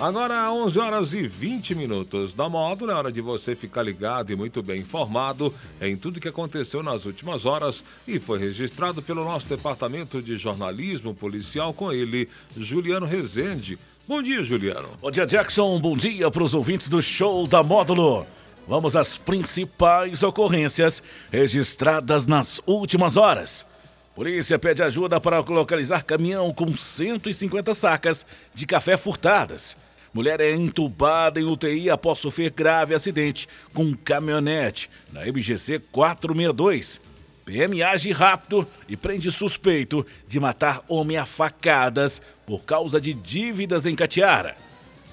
Agora, 11 horas e 20 minutos da módulo, é hora de você ficar ligado e muito bem informado em tudo que aconteceu nas últimas horas e foi registrado pelo nosso departamento de jornalismo policial com ele, Juliano Rezende. Bom dia, Juliano. Bom dia, Jackson. Bom dia para os ouvintes do show da módulo. Vamos às principais ocorrências registradas nas últimas horas. Polícia pede ajuda para localizar caminhão com 150 sacas de café furtadas. Mulher é entubada em UTI após sofrer grave acidente com caminhonete na MGC 462. PM age rápido e prende suspeito de matar homem a facadas por causa de dívidas em Catiara.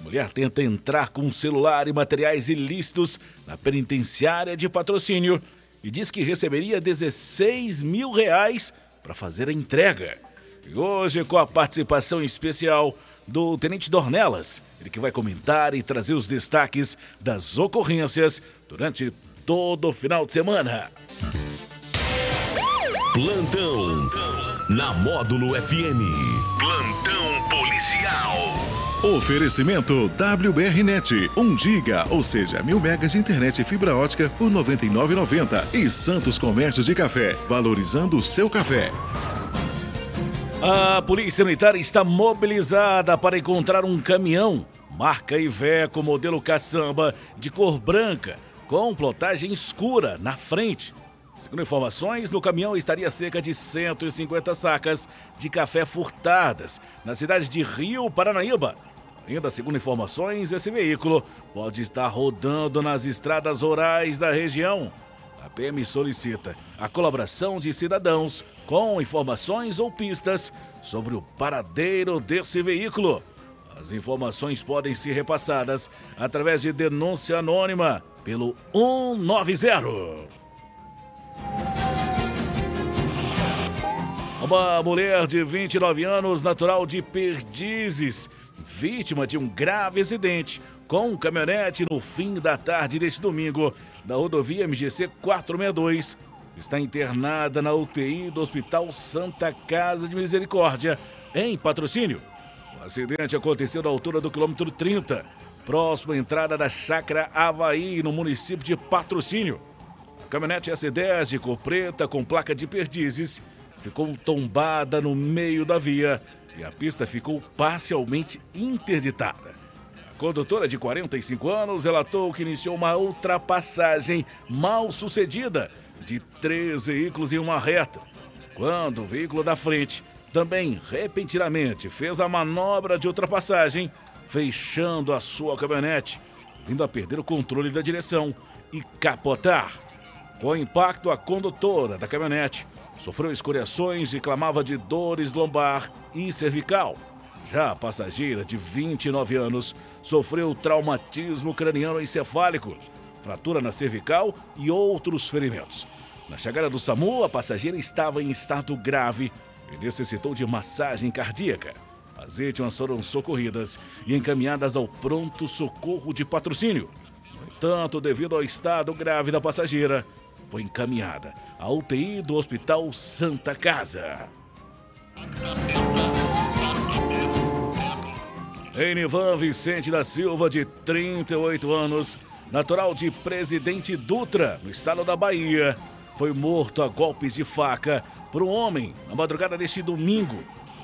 Mulher tenta entrar com celular e materiais ilícitos na penitenciária de patrocínio e diz que receberia 16 mil reais para fazer a entrega. E hoje, com a participação especial do Tenente Dornelas, ele que vai comentar e trazer os destaques das ocorrências durante todo o final de semana. Plantão na Módulo FM. Plantão policial. Oferecimento WBRnet, 1 giga, ou seja, mil megas de internet e fibra ótica por R$ 99,90. E Santos Comércio de Café, valorizando o seu café. A Polícia Militar está mobilizada para encontrar um caminhão marca Iveco modelo caçamba de cor branca com plotagem escura na frente. Segundo informações, no caminhão estaria cerca de 150 sacas de café furtadas na cidade de Rio Paranaíba. Ainda segundo informações, esse veículo pode estar rodando nas estradas rurais da região. A PM solicita a colaboração de cidadãos com informações ou pistas sobre o paradeiro desse veículo. As informações podem ser repassadas através de denúncia anônima pelo 190. Uma mulher de 29 anos, natural de Perdizes, vítima de um grave acidente com um caminhonete no fim da tarde deste domingo da rodovia MGC 462, está internada na UTI do Hospital Santa Casa de Misericórdia, em patrocínio. O acidente aconteceu na altura do quilômetro 30, próximo à entrada da Chácara Havaí, no município de Patrocínio. A caminhonete S10 de cor preta com placa de perdizes ficou tombada no meio da via e a pista ficou parcialmente interditada. Condutora de 45 anos relatou que iniciou uma ultrapassagem mal sucedida de três veículos em uma reta, quando o veículo da frente também repentinamente fez a manobra de ultrapassagem, fechando a sua caminhonete, vindo a perder o controle da direção e capotar. Com o impacto, a condutora da caminhonete sofreu escoriações e clamava de dores lombar e cervical. Já a passageira, de 29 anos, sofreu traumatismo craniano encefálico, fratura na cervical e outros ferimentos. Na chegada do SAMU, a passageira estava em estado grave e necessitou de massagem cardíaca. As vítimas foram socorridas e encaminhadas ao pronto socorro de patrocínio. No entanto, devido ao estado grave da passageira, foi encaminhada à UTI do Hospital Santa Casa. Enivan Vicente da Silva, de 38 anos, natural de Presidente Dutra, no estado da Bahia, foi morto a golpes de faca por um homem na madrugada deste domingo,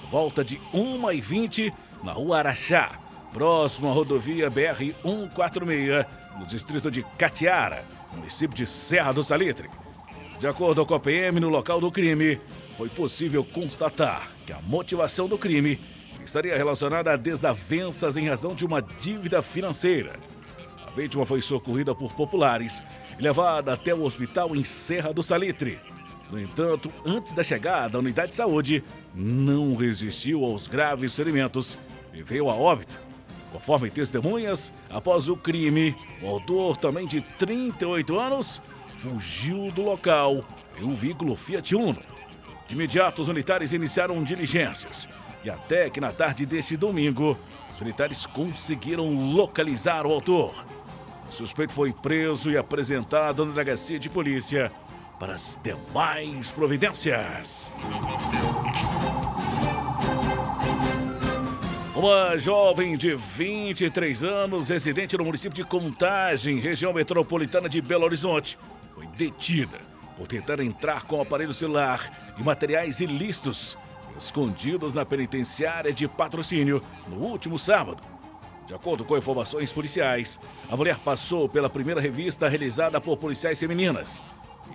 volta de 1h20, na rua Araxá, próximo à rodovia BR-146, no distrito de Catiara, município de Serra do Salitre. De acordo com a PM, no local do crime, foi possível constatar que a motivação do crime estaria relacionada a desavenças em razão de uma dívida financeira. A vítima foi socorrida por populares e levada até o hospital em Serra do Salitre. No entanto, antes da chegada da unidade de saúde, não resistiu aos graves ferimentos e veio a óbito. Conforme testemunhas, após o crime, o autor, também de 38 anos, fugiu do local em um veículo Fiat Uno. De imediato, os militares iniciaram diligências e até que na tarde deste domingo, os militares conseguiram localizar o autor. O suspeito foi preso e apresentado na delegacia de polícia para as demais providências. Uma jovem de 23 anos, residente no município de Contagem, região metropolitana de Belo Horizonte, foi detida por tentar entrar com aparelho celular e materiais ilícitos escondidos na penitenciária de patrocínio no último sábado. De acordo com informações policiais, a mulher passou pela primeira revista realizada por policiais femininas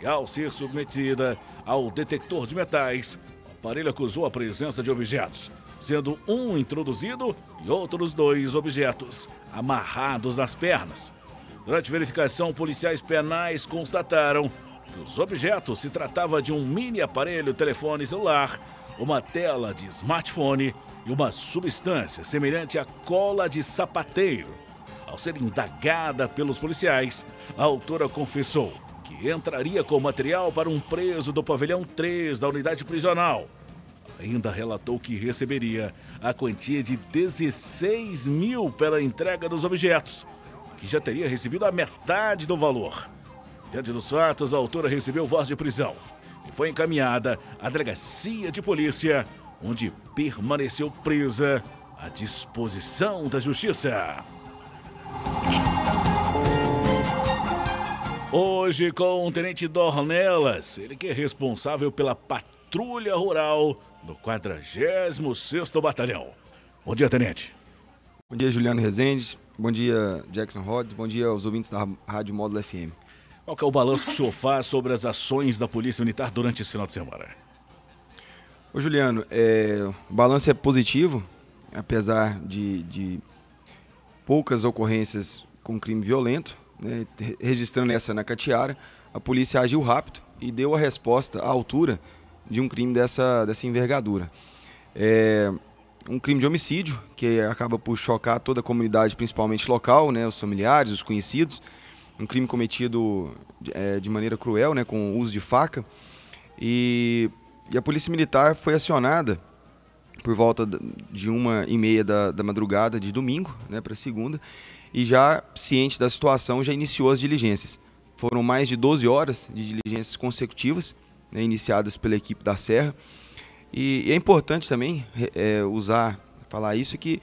e, ao ser submetida ao detector de metais, o aparelho acusou a presença de objetos sendo um introduzido e outros dois objetos amarrados nas pernas. Durante verificação, policiais penais constataram que os objetos se tratava de um mini aparelho telefone celular, uma tela de smartphone e uma substância semelhante à cola de sapateiro. Ao ser indagada pelos policiais, a autora confessou que entraria com material para um preso do pavilhão 3 da unidade prisional ainda relatou que receberia a quantia de 16 mil pela entrega dos objetos, que já teria recebido a metade do valor. Diante dos fatos, a autora recebeu voz de prisão e foi encaminhada à delegacia de polícia, onde permaneceu presa à disposição da justiça. Hoje com o Tenente Dornelas, ele que é responsável pela patrulha rural no 46º Batalhão. Bom dia, Tenente. Bom dia, Juliano Rezende. Bom dia, Jackson Rhodes. Bom dia aos ouvintes da Rádio Módulo FM. Qual é o balanço que o senhor faz sobre as ações da Polícia Militar durante esse final de semana? Ô, Juliano, é, o balanço é positivo, apesar de, de poucas ocorrências com crime violento, né, registrando essa na Catiara, a polícia agiu rápido e deu a resposta à altura de um crime dessa, dessa envergadura. É um crime de homicídio que acaba por chocar toda a comunidade, principalmente local, né, os familiares, os conhecidos. Um crime cometido é, de maneira cruel, né, com uso de faca. E, e a polícia militar foi acionada por volta de uma e meia da, da madrugada de domingo, né, para segunda, e já ciente da situação já iniciou as diligências. Foram mais de 12 horas de diligências consecutivas né, iniciadas pela equipe da Serra. E, e é importante também é, usar, falar isso, que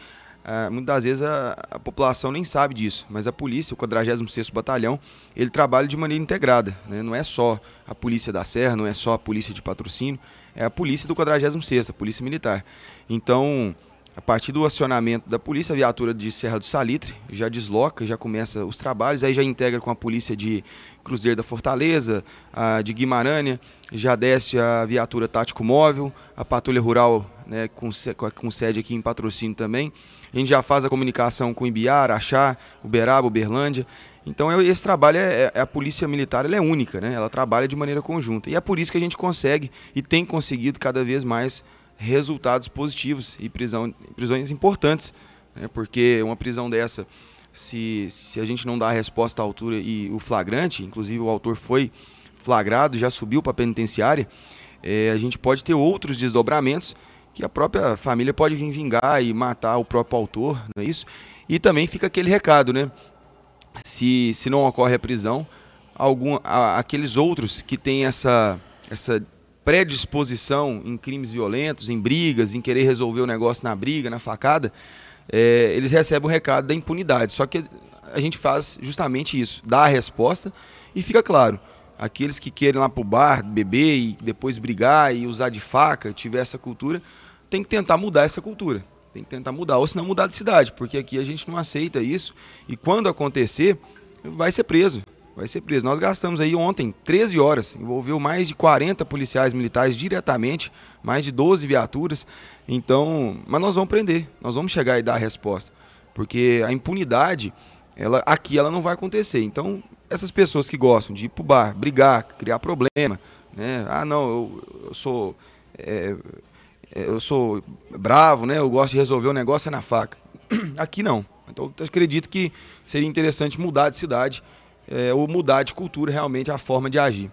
é, muitas das vezes a, a, população nem sabe disso, mas a polícia, o 46º Batalhão, ele trabalha de maneira integrada. Né? Não é só a polícia da Serra, não é só a polícia de patrocínio, é a polícia do 46º, a polícia militar. Então, a partir do acionamento da polícia, a viatura de Serra do Salitre já desloca, já começa os trabalhos, aí já integra com a polícia de Cruzeiro da Fortaleza, a de Guimarães, já desce a viatura tático móvel, a patrulha rural né, com, com sede aqui em patrocínio também. A gente já faz a comunicação com Ibiar, Achá, Uberaba, Uberlândia. Então esse trabalho é, é, a polícia militar ela é única, né? Ela trabalha de maneira conjunta e é por isso que a gente consegue e tem conseguido cada vez mais resultados positivos e prisão, prisões importantes, né? porque uma prisão dessa, se, se a gente não dá a resposta à altura e o flagrante, inclusive o autor foi flagrado, já subiu para a penitenciária, é, a gente pode ter outros desdobramentos que a própria família pode vir vingar e matar o próprio autor, não é isso? E também fica aquele recado, né? Se, se não ocorre a prisão, algum, a, aqueles outros que têm essa, essa predisposição em crimes violentos, em brigas, em querer resolver o negócio na briga, na facada, é, eles recebem o recado da impunidade. Só que a gente faz justamente isso, dá a resposta e fica claro. Aqueles que querem lá pro bar, beber e depois brigar e usar de faca, tiver essa cultura, tem que tentar mudar essa cultura. Tem que tentar mudar, ou senão mudar de cidade, porque aqui a gente não aceita isso. E quando acontecer, vai ser preso vai ser preso. Nós gastamos aí ontem 13 horas, envolveu mais de 40 policiais militares diretamente, mais de 12 viaturas. Então, mas nós vamos prender, nós vamos chegar e dar a resposta, porque a impunidade, ela aqui ela não vai acontecer. Então, essas pessoas que gostam de ir pro bar, brigar, criar problema, né? Ah, não, eu, eu sou é, é eu sou bravo, né? Eu gosto de resolver o negócio é na faca. Aqui não. Então, acredito que seria interessante mudar de cidade é, ou mudar de cultura realmente a forma de agir.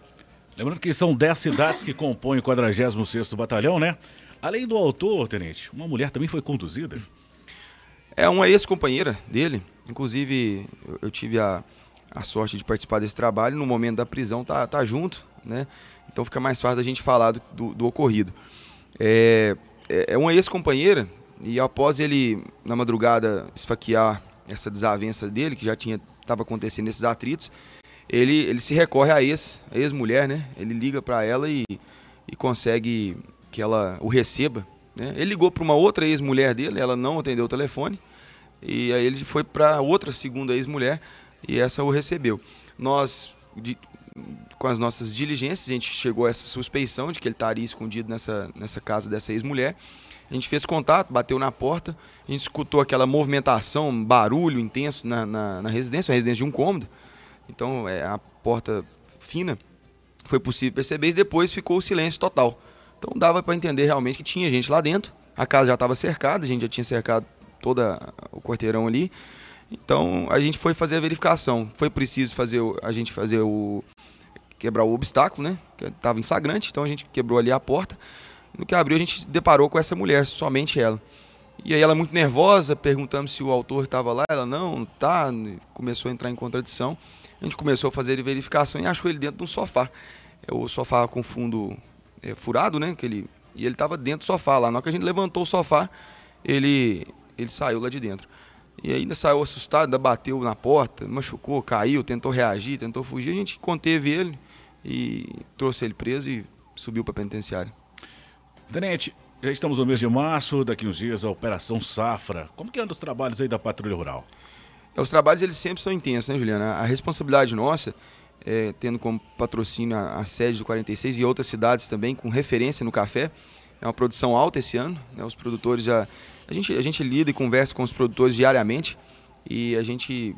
Lembrando que são 10 cidades que compõem o 46º Batalhão, né? Além do autor, tenente, uma mulher também foi conduzida? É uma ex-companheira dele. Inclusive, eu, tive a, a sorte de participar desse trabalho. No momento da prisão, tá, tá junto, né? Então fica mais fácil a gente falar do, do, do ocorrido. É, é, é uma ex-companheira E após ele, na madrugada, esfaquear essa desavença dele, que já tinha estava acontecendo esses atritos, ele, ele se recorre à ex, a ex-mulher, né? Ele liga para ela e, e consegue que ela o receba. Né? Ele ligou para uma outra ex-mulher dele, ela não atendeu o telefone, e aí ele foi para outra segunda ex-mulher e essa o recebeu. Nós, de, com as nossas diligências, a gente chegou a essa suspeição de que ele estaria escondido nessa, nessa casa dessa ex-mulher. A gente fez contato, bateu na porta, a gente escutou aquela movimentação, barulho intenso na, na, na residência, uma residência de um cômodo. Então, é, a porta fina, foi possível perceber e depois ficou o silêncio total. Então, dava para entender realmente que tinha gente lá dentro. A casa já estava cercada, a gente já tinha cercado todo o quarteirão ali. Então, a gente foi fazer a verificação. Foi preciso fazer a gente fazer o quebrar o obstáculo, né? Que estava em flagrante, então a gente quebrou ali a porta. No que abriu, a gente deparou com essa mulher, somente ela. E aí ela muito nervosa, perguntando se o autor estava lá, ela não, tá, começou a entrar em contradição. A gente começou a fazer verificação e achou ele dentro de um sofá. É o sofá com fundo é, furado, né? Que ele, e ele estava dentro do sofá lá. Na hora que a gente levantou o sofá, ele, ele saiu lá de dentro. E ainda saiu assustado, bateu na porta, machucou, caiu, tentou reagir, tentou fugir. A gente conteve ele e trouxe ele preso e subiu para a penitenciária. Tenente, já estamos no mês de março, daqui uns dias a Operação Safra. Como que andam os trabalhos aí da Patrulha Rural? É, os trabalhos eles sempre são intensos, né, Juliana? A responsabilidade nossa, é, tendo como patrocínio a, a, sede do 46 e outras cidades também, com referência no café, é uma produção alta esse ano. Né? Os produtores já. A gente, a gente lida e conversa com os produtores diariamente e a gente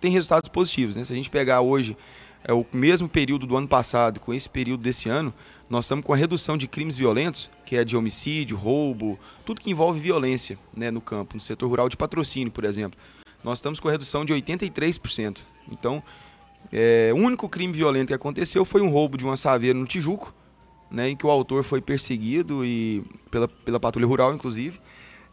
tem resultados positivos. Né? Se a gente pegar hoje é, o mesmo período do ano passado com esse período desse ano, nós estamos com a redução de crimes violentos, que é de homicídio, roubo, tudo que envolve violência né, no campo, no setor rural de patrocínio, por exemplo. Nós estamos com a redução de 83%. Então, é, o único crime violento que aconteceu foi um roubo de uma saveira no Tijuco, né, em que o autor foi perseguido e pela, pela patrulha rural, inclusive,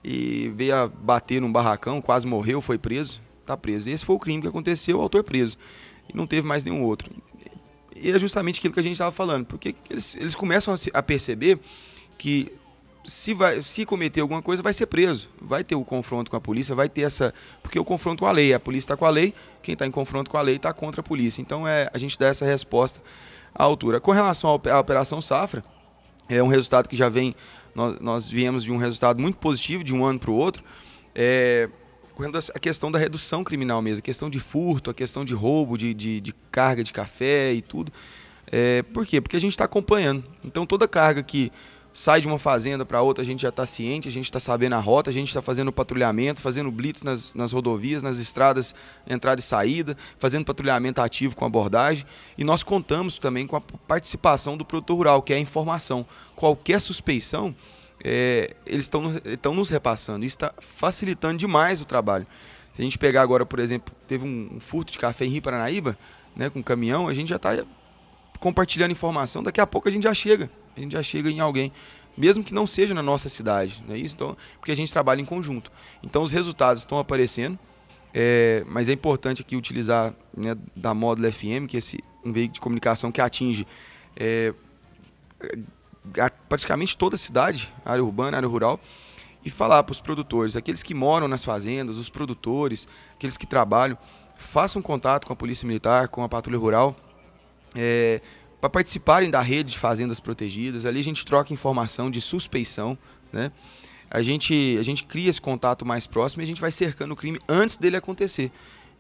e veio a bater num barracão, quase morreu, foi preso, está preso. Esse foi o crime que aconteceu, o autor preso. E não teve mais nenhum outro. E é justamente aquilo que a gente estava falando, porque eles, eles começam a, se, a, perceber que se, vai, se cometer alguma coisa, vai ser preso. Vai ter o confronto com a polícia, vai ter essa. Porque o confronto com a lei, a polícia está com a lei, quem está em confronto com a lei está contra a polícia. Então é, a gente dá essa resposta à altura. Com relação à Operação Safra, é um resultado que já vem. Nós, nós viemos de um resultado muito positivo de um ano para o outro. É, a questão da redução criminal mesmo, a questão de furto, a questão de roubo, de, de, de carga de café e tudo. É, por quê? Porque a gente está acompanhando. Então toda carga que sai de uma fazenda para outra, a gente já está ciente, a gente está sabendo a rota, a gente está fazendo patrulhamento, fazendo blitz nas, nas rodovias, nas estradas, entrada e saída, fazendo patrulhamento ativo com abordagem. E nós contamos também com a participação do produtor rural, que é a informação. Qualquer suspeição, é, eles estão nos repassando. Isso está facilitando demais o trabalho. Se a gente pegar agora, por exemplo, teve um, um furto de café em Rio Paranaíba, né, com um caminhão, a gente já está compartilhando informação, daqui a pouco a gente já chega. A gente já chega em alguém, mesmo que não seja na nossa cidade, é isso? Então, porque a gente trabalha em conjunto. Então os resultados estão aparecendo, é, mas é importante aqui utilizar né, da Módulo FM, que é esse um veículo de comunicação que atinge é, praticamente toda a cidade, área urbana, área rural, e falar para os produtores, aqueles que moram nas fazendas, os produtores, aqueles que trabalham, façam contato com a Polícia Militar, com a Patrulha Rural, é, para participarem da rede de fazendas protegidas. Ali a gente troca informação de suspeição, né? A gente, a gente cria esse contato mais próximo e a gente vai cercando o crime antes dele acontecer.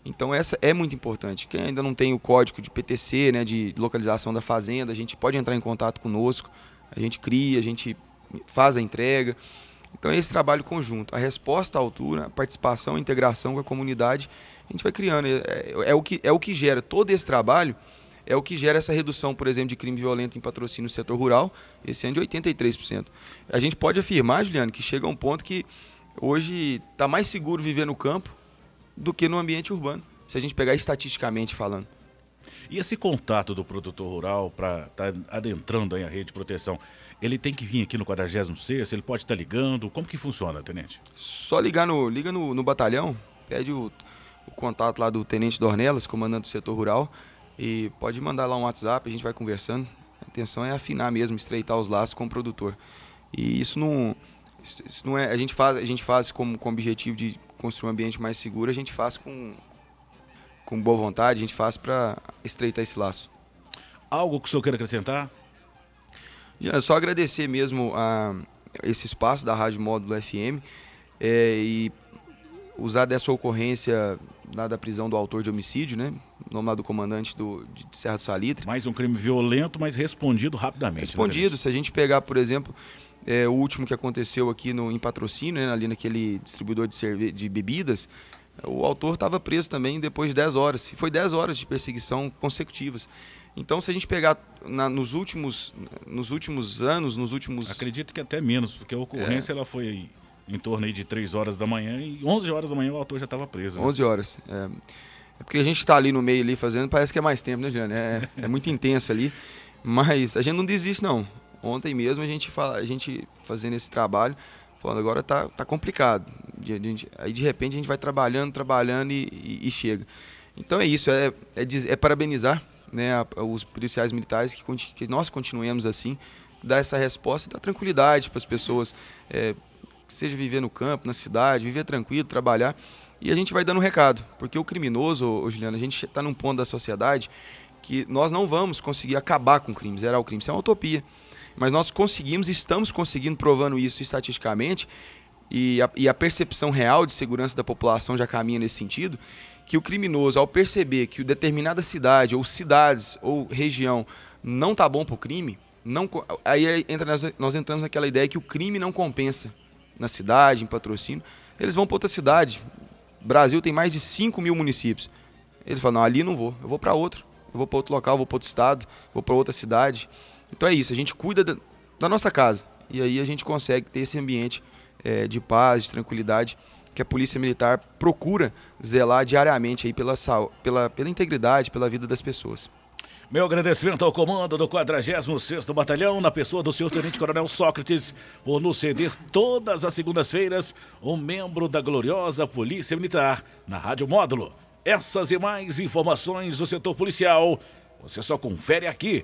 Então essa é muito importante. Quem ainda não tem o código de PTC, né, de localização da fazenda, a gente pode entrar em contato conosco a gente cria, a gente faz a entrega. Então é esse trabalho conjunto. A resposta à altura, a participação, a integração com a comunidade, a gente vai criando. É, é, é, o, que, é o que gera todo esse trabalho, é o que gera essa redução, por exemplo, de crime violento em patrocínio no setor rural, esse ano de 83%. A gente pode afirmar, Juliano, que chega a um ponto que hoje está mais seguro viver no campo do que no ambiente urbano, se a gente pegar estatisticamente falando. E esse contato do produtor rural para estar tá adentrando aí a rede de proteção, ele tem que vir aqui no 46 ele pode estar tá ligando? Como que funciona, tenente? Só ligar no, liga no, no batalhão, pede o, o, contato lá do tenente Dornelas, comandante do setor rural, e pode mandar lá um WhatsApp, a gente vai conversando. A intenção é afinar mesmo, estreitar os laços com o produtor. E isso não, Isso, não é, a gente faz, a gente faz como com o objetivo de construir um ambiente mais seguro, a gente faz com, com boa vontade, a gente faz para estreitar esse laço. Algo que o senhor queira acrescentar? Já, só agradecer mesmo a esse espaço da Rádio Módulo FM é, e usar dessa ocorrência da prisão do autor de homicídio, né? O nome lá do comandante do, de Serra do Salitre. Mais um crime violento, mas respondido rapidamente. né, Respondido. Se a gente pegar, por exemplo, é, o último que aconteceu aqui no, em patrocínio, né, ali naquele distribuidor de, cerve de bebidas, o autor estava preso também depois de 10 horas. E foi 10 horas de perseguição consecutivas. Então, se a gente pegar na, nos, últimos, nos últimos anos, nos últimos. Acredito que até menos, porque a ocorrência é. ela foi em torno aí de 3 horas da manhã e 11 horas da manhã o autor já estava preso. Né? 11 horas. É. é porque a gente está ali no meio ali fazendo, parece que é mais tempo, né, Juliano? É, é muito intenso ali. Mas a gente não desiste, não. Ontem mesmo a gente, fala, a gente fazendo esse trabalho, falando agora tá, tá complicado. aí de repente a gente vai trabalhando, trabalhando e, e, e chega. Então é isso, é, é, é parabenizar né, os policiais militares que, que, nós continuemos assim, dar essa resposta e dar tranquilidade para as pessoas, é, seja viver no campo, na cidade, viver tranquilo, trabalhar. E a gente vai dando um recado, porque o criminoso, ô, Juliano, a gente está num ponto da sociedade que nós não vamos conseguir acabar com o crime, zerar o crime, isso é uma utopia. Mas nós conseguimos, estamos conseguindo, provando isso estatisticamente, e a, e a percepção real de segurança da população já caminha nesse sentido, que o criminoso, ao perceber que determinada cidade, ou cidades, ou região não tá bom para o crime, não, aí entra, nós, entramos naquela ideia que o crime não compensa na cidade, em patrocínio, eles vão para outra cidade. Brasil tem mais de 5 mil municípios. Eles falam, não, ali não vou, eu vou para outro. Eu vou para outro local, vou para outro estado, vou para outra cidade. Então é isso, a gente cuida da, da, nossa casa. E aí a gente consegue ter esse ambiente é, de paz, de tranquilidade, que a Polícia Militar procura zelar diariamente aí pela, pela, pela integridade, pela vida das pessoas. Meu agradecimento ao comando do 46º Batalhão, na pessoa do senhor Tenente Coronel Sócrates, por nos ceder todas as segundas-feiras um membro da gloriosa Polícia Militar na Rádio Módulo. Essas e mais informações do setor policial, você só confere aqui